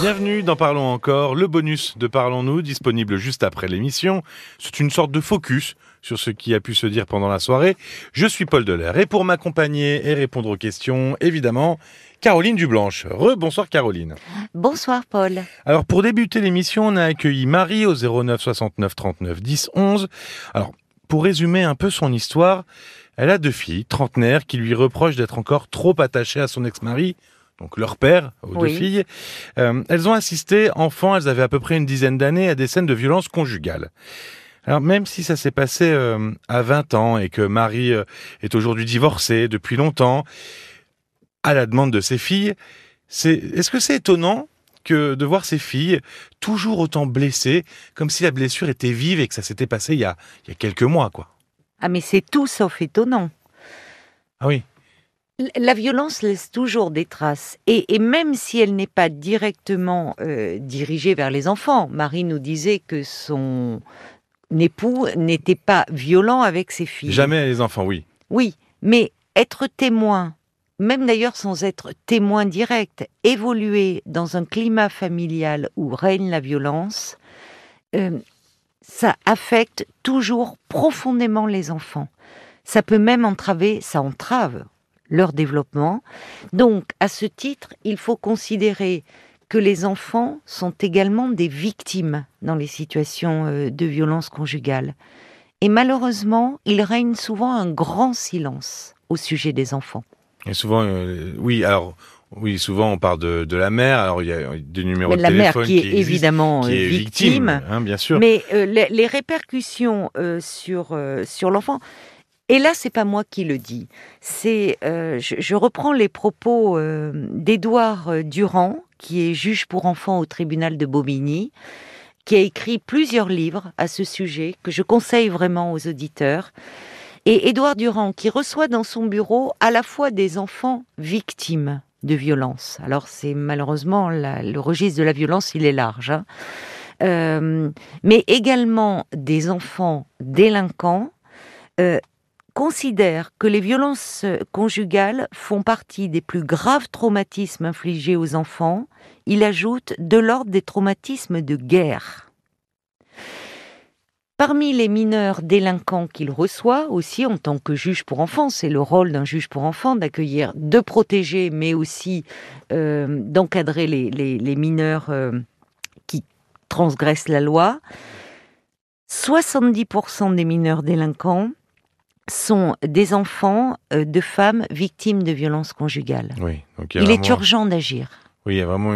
Bienvenue dans Parlons encore, le bonus de Parlons-nous, disponible juste après l'émission. C'est une sorte de focus sur ce qui a pu se dire pendant la soirée. Je suis Paul Delair et pour m'accompagner et répondre aux questions, évidemment, Caroline Dublanche. Re-bonsoir Caroline. Bonsoir Paul. Alors pour débuter l'émission, on a accueilli Marie au 09 69 39 10 11. Alors pour résumer un peu son histoire, elle a deux filles, trentenaires, qui lui reprochent d'être encore trop attachée à son ex-mari donc leur père, aux deux filles. Euh, elles ont assisté, enfants, elles avaient à peu près une dizaine d'années, à des scènes de violence conjugale. Alors même si ça s'est passé euh, à 20 ans et que Marie euh, est aujourd'hui divorcée depuis longtemps, à la demande de ses filles, c'est est-ce que c'est étonnant que de voir ses filles toujours autant blessées, comme si la blessure était vive et que ça s'était passé il y a, il y a quelques mois, quoi? Ah mais c'est tout sauf étonnant. Ah oui. La violence laisse toujours des traces. Et, même si elle n'est pas directement euh, dirigée vers les enfants, Marie nous disait que son époux n'était pas violent avec ses filles. Jamais les enfants, oui. Oui, mais être témoin, même d'ailleurs sans être témoin direct, évoluer dans un climat familial où règne la violence, euh, ça affecte toujours profondément les enfants. Ça peut même entraver, ça entrave leur développement. Donc, à ce titre, il faut considérer que les enfants sont également des victimes dans les situations euh, de violence conjugale. Et malheureusement, il règne souvent un grand silence au sujet des enfants. Et souvent, euh, oui, alors, oui, souvent on parle de, la mère. Alors il y a des numéros de la téléphone mère qui, est évidemment qui est victime, hein, bien sûr. Mais euh, les, répercussions sur sur l'enfant, et là, c'est pas moi qui le dis. C'est, euh, je, reprends les propos euh, d'Édouard euh, Durand, qui est juge pour enfants au tribunal de Bobigny, qui a écrit plusieurs livres à ce sujet que je conseille vraiment aux auditeurs. Et Édouard Durand, qui reçoit dans son bureau à la fois des enfants victimes de violence. Alors c'est malheureusement le registre de la violence, il est large. Hein. mais également des enfants délinquants considère que les violences conjugales font partie des plus graves traumatismes infligés aux enfants. Il ajoute de l'ordre des traumatismes de guerre. Parmi les mineurs délinquants qu'il reçoit aussi en tant que juge pour enfants, c'est le rôle d'un juge pour enfants d'accueillir, de protéger, mais aussi euh, d'encadrer les, mineurs euh, qui transgressent la loi. 70% des mineurs délinquants sont des enfants euh, de femmes victimes de violences conjugales. Oui, il, est urgent d'agir. Oui, il y a vraiment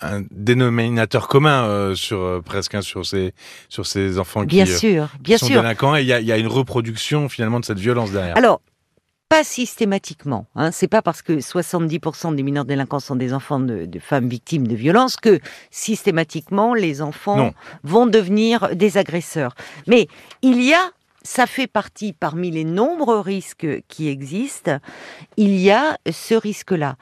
un dénominateur commun euh, sur euh, presque hein, sur ces sur ces enfants bien qui, sûr, bien sont sûr. délinquants et il y, a, il y, a, une reproduction finalement de cette violence derrière. Alors pas systématiquement. Hein. C'est pas parce que 70% des mineurs délinquants sont des enfants de, de, femmes victimes de violences que systématiquement les enfants vont devenir des agresseurs. Mais il y a ça fait partie parmi les nombreux risques qui existent. Il y a ce risque-là.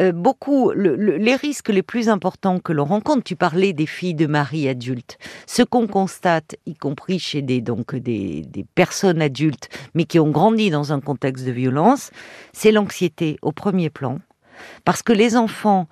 Euh, beaucoup, les risques les plus importants que l'on rencontre, tu parlais des filles de mari adultes. Ce qu'on constate, y compris chez des, donc, des, des personnes adultes, mais qui ont grandi dans un contexte de violence, c'est l'anxiété au premier plan. Parce que les enfants,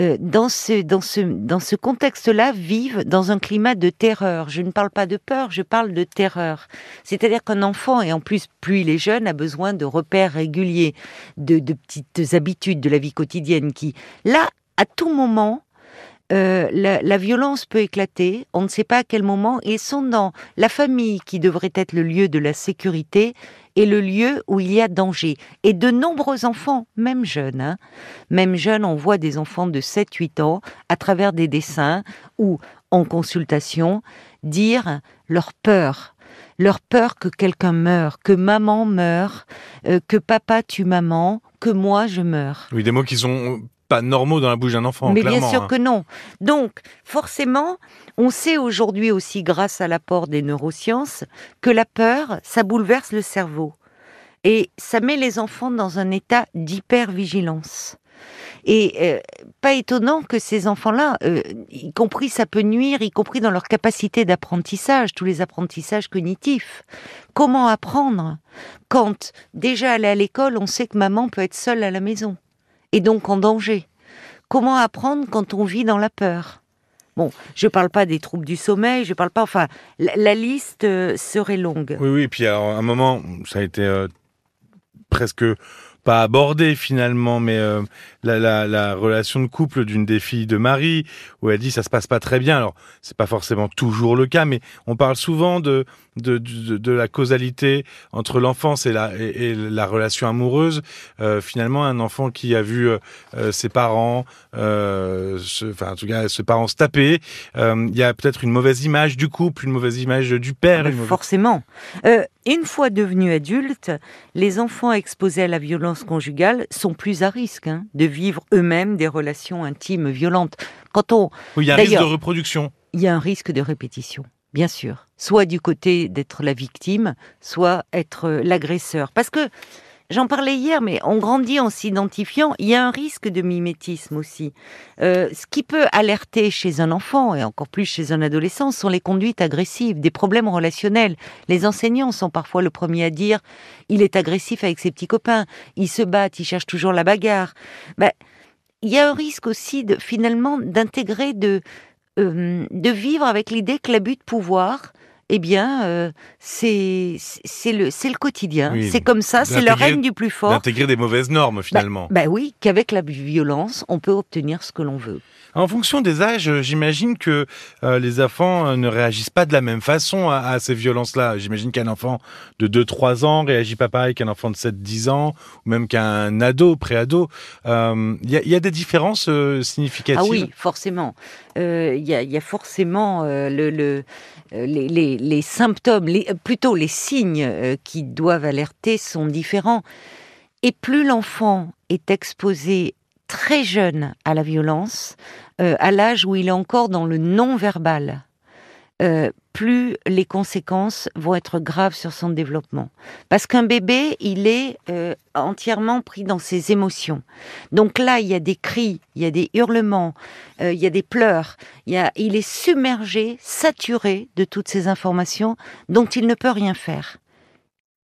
euh, dans ce, dans ce, dans ce contexte-là, vivent dans un climat de terreur. Je ne parle pas de peur, je parle de terreur. C'est-à-dire qu'un enfant, et en plus, plus il est jeune, a besoin de repères réguliers, de, de petites habitudes de la vie quotidienne qui, là, à tout moment, euh, la, violence peut éclater, on ne sait pas à quel moment, ils sont dans la famille qui devrait être le lieu de la sécurité et le lieu où il y a danger. Et de nombreux enfants, même jeunes, hein, même jeunes, on voit des enfants de 7-8 ans à travers des dessins ou en consultation dire leur peur leur peur que quelqu'un meure, que maman meure, euh, que papa tue maman, que moi je meurs. Oui, des mots qui sont pas normaux dans la bouche d'un enfant. Mais bien sûr hein. que non. Donc, forcément, on sait aujourd'hui aussi, grâce à l'apport des neurosciences, que la peur, ça bouleverse le cerveau. Et ça met les enfants dans un état d'hypervigilance. Et euh, pas étonnant que ces enfants-là, euh, y compris ça peut nuire, y compris dans leur capacité d'apprentissage, tous les apprentissages cognitifs. Comment apprendre quand déjà aller à l'école, on sait que maman peut être seule à la maison? Et donc en danger. comment apprendre quand on vit dans la peur? Bon, je ne parle pas des troubles du sommeil, je parle pas. Enfin, la, liste euh, serait longue. Oui, oui. Puis à un moment, ça a été euh, presque pas abordé finalement, mais euh, la, la, la, relation de couple d'une des filles de Marie, où elle dit ça se passe pas très bien. Alors c'est pas forcément toujours le cas, mais on parle souvent de de, de, de la causalité entre l'enfance et la et, la relation amoureuse. Euh, finalement, un enfant qui a vu euh, ses parents, se, enfin en tout cas ses parents se taper, il y a peut-être une mauvaise image du couple, une mauvaise image du père. Forcément. une fois devenus adultes, les enfants exposés à la violence conjugale sont plus à risque hein, de vivre eux-mêmes des relations intimes violentes. Quand on, il y a un risque de reproduction. Il y a un risque de répétition, bien sûr. Soit du côté d'être la victime, soit être l'agresseur. Parce que J'en parlais hier, mais on grandit en s'identifiant. Il y a un risque de mimétisme aussi. Euh, ce qui peut alerter chez un enfant, et encore plus chez un adolescent, sont les conduites agressives, des problèmes relationnels. Les enseignants sont parfois le premier à dire il est agressif avec ses petits copains, il se bat, il cherche toujours la bagarre. Ben, il y a un risque aussi de finalement d'intégrer de euh, de vivre avec l'idée que l'abus de pouvoir eh bien, euh, c'est c'est le le quotidien. c'est comme ça, c'est le règne du plus fort. D'intégrer des mauvaises normes bah, finalement. Ben oui, qu'avec la violence, on peut obtenir ce que l'on veut. En fonction des âges, euh, j'imagine que euh, les enfants ne réagissent pas de la même façon à, ces violences-là. J'imagine qu'un enfant de 2-3 ans réagit pas pareil qu'un enfant de 7-10 ans, ou même qu'un ado, pré-ado. Il y, a des différences significatives? Ah oui, forcément. Il y, a forcément le les, symptômes, plutôt les signes euh, qui doivent alerter sont différents. Et plus l'enfant est exposé très jeune à la violence, euh, à l'âge où il est encore dans le non-verbal, euh, plus les conséquences vont être graves sur son développement. Parce qu'un bébé, il est euh, entièrement pris dans ses émotions. Donc là, il y a des cris, il y a des hurlements, euh, il y a des pleurs, il, y il est submergé, saturé de toutes ces informations dont il ne peut rien faire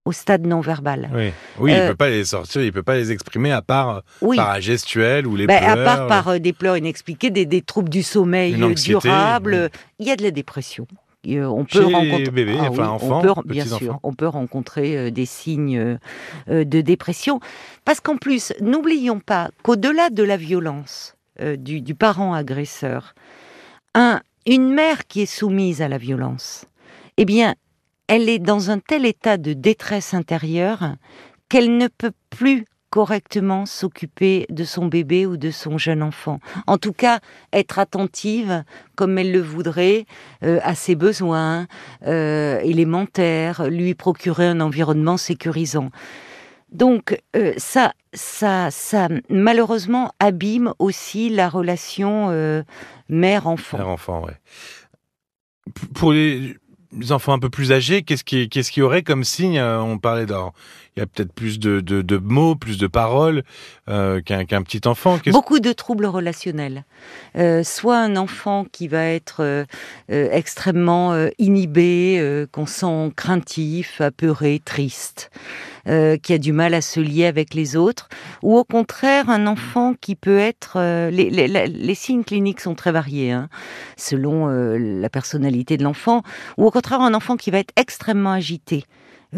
au stade non verbal. Oui, oui il ne peut pas les sortir, il peut pas les exprimer à part par la gestuelle ou les ben, pleurs. À part par des pleurs inexpliqués, des, des troubles du sommeil durables. Il y a de la dépression. On peut rencontrer, bébés, ah enfin enfants, on peut, bien sûr, on peut rencontrer des signes de dépression, parce qu'en plus, n'oublions pas qu'au-delà de la violence du, du, parent agresseur, un, une mère qui est soumise à la violence, eh bien, elle est dans un tel état de détresse intérieure qu'elle ne peut plus correctement s'occuper de son bébé ou de son jeune enfant. En tout cas, être attentive comme elle le voudrait euh, à ses besoins euh, élémentaires, lui procurer un environnement sécurisant. Donc euh, ça, ça, ça, malheureusement abîme aussi la relation mère-enfant. Mère-enfant, ouais. Pour les les enfants un peu plus âgés, qu'est-ce qui, qu'est-ce qui aurait comme signe euh, On parlait d'un, il y a peut-être plus de, de, mots, plus de paroles euh, qu'un, petit enfant. Beaucoup de troubles relationnels. Euh, soit un enfant qui va être extrêmement inhibé, qu'on sent craintif, apeuré, triste. Euh, qui a du mal à se lier avec les autres, ou au contraire un enfant qui peut être... Euh, les, signes cliniques sont très variés, hein, selon euh, la personnalité de l'enfant, ou au contraire un enfant qui va être extrêmement agité.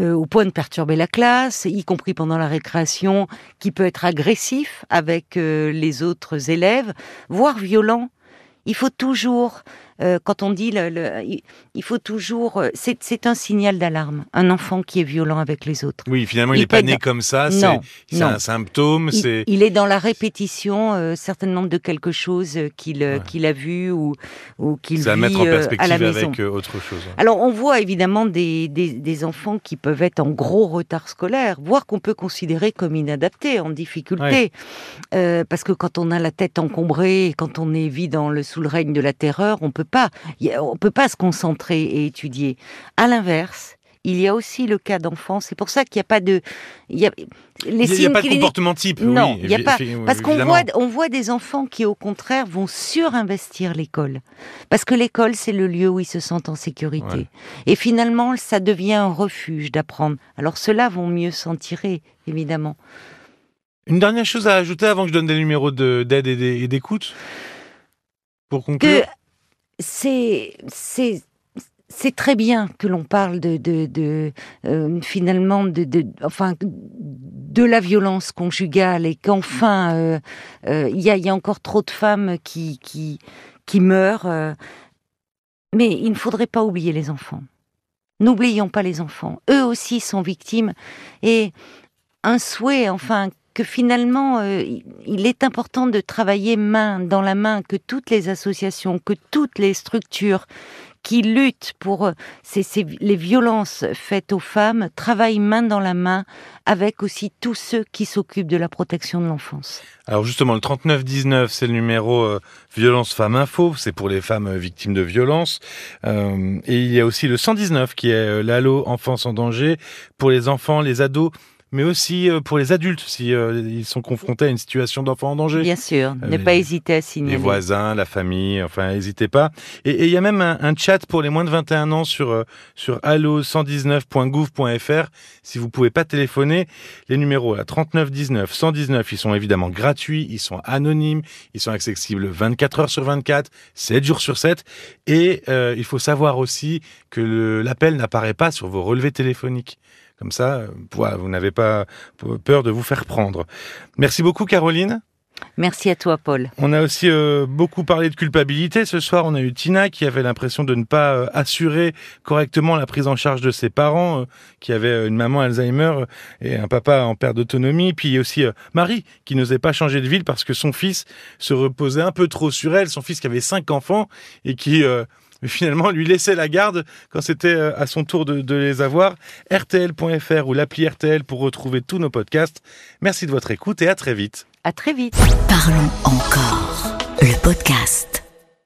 au point de perturber la classe, y compris pendant la récréation, qui peut être agressif avec les autres élèves, voire violent. Il faut toujours euh, quand on dit le, il faut toujours, euh, c'est un signal d'alarme. Un enfant qui est violent avec les autres. Oui, finalement, il n'est pas né comme ça. C'est un symptôme. Il, il, est dans la répétition, euh, certainement de quelque chose qu'il qu'il a vu ou, ou qu'il vit à, mettre en perspective à la maison. avec autre chose. Alors, on voit évidemment des, des, des, enfants qui peuvent être en gros retard scolaire, voire qu'on peut considérer comme inadaptés, en difficulté, parce que quand on a la tête encombrée, quand on est vit dans le sous le règne de la terreur, on peut pas, on peut pas se concentrer et étudier. À l'inverse, il y a aussi le cas d'enfants. C'est pour ça qu'il n'y a pas de, il y a, les il n'y a pas de comportement type. Non, il n'y a pas, parce qu'on voit, on voit des enfants qui, au contraire, vont surinvestir l'école, parce que l'école c'est le lieu où ils se sentent en sécurité. Et finalement, ça devient un refuge d'apprendre. Alors ceux-là vont mieux s'en tirer, évidemment. Une dernière chose à ajouter avant que je donne des numéros d'aide et d'écoute? Pour conclure? C'est c'est très bien que l'on parle de, de, euh, finalement de, de, enfin de la violence conjugale et qu'enfin euh, euh, il y, a, y, a, encore trop de femmes qui qui, qui meurent. mais il ne faudrait pas oublier les enfants. N'oublions pas les enfants. Eux aussi sont victimes et un souhait, enfin que finalement, il est important de travailler main dans la main, que toutes les associations, que toutes les structures qui luttent pour euh, les violences faites aux femmes travaillent main dans la main avec aussi tous ceux qui s'occupent de la protection de l'enfance. Alors justement, le 3919, c'est le numéro euh, Violence Femmes Info, c'est pour les femmes euh, victimes de violences. et il y a aussi le 119 qui est l'Allo Enfance en danger pour les enfants, les ados mais aussi euh, pour les adultes si euh, ils sont confrontés à une situation d'enfant en danger. Bien sûr, euh, ne pas hésiter à signaler. Les voisins, la famille, enfin n'hésitez pas. Et il y a même un, chat pour les moins de 21 ans sur sur allo119.gouv.fr si vous pouvez pas téléphoner. Les numéros à 39 19 119, ils sont évidemment gratuits, ils sont anonymes, ils sont accessibles 24 heures sur 24, 7 jours sur 7 et il faut savoir aussi que l'appel n'apparaît pas sur vos relevés téléphoniques. Comme ça, vous n'avez pas peur de vous faire prendre. Merci beaucoup, Caroline. Merci à toi, Paul. On a aussi euh, beaucoup parlé de culpabilité. Ce soir, on a eu Tina qui avait l'impression de ne pas euh, assurer correctement la prise en charge de ses parents, euh, qui avait une maman Alzheimer et un papa en perte d'autonomie. Puis aussi Marie qui n'osait pas changer de ville parce que son fils se reposait un peu trop sur elle. Son fils qui avait cinq enfants et qui mais finalement lui laisser la garde quand c'était euh, à son tour de, les avoir. RTL.fr ou l'appli RTL pour retrouver tous nos podcasts. Merci de votre écoute et à très vite. À très vite. Parlons encore. Le podcast.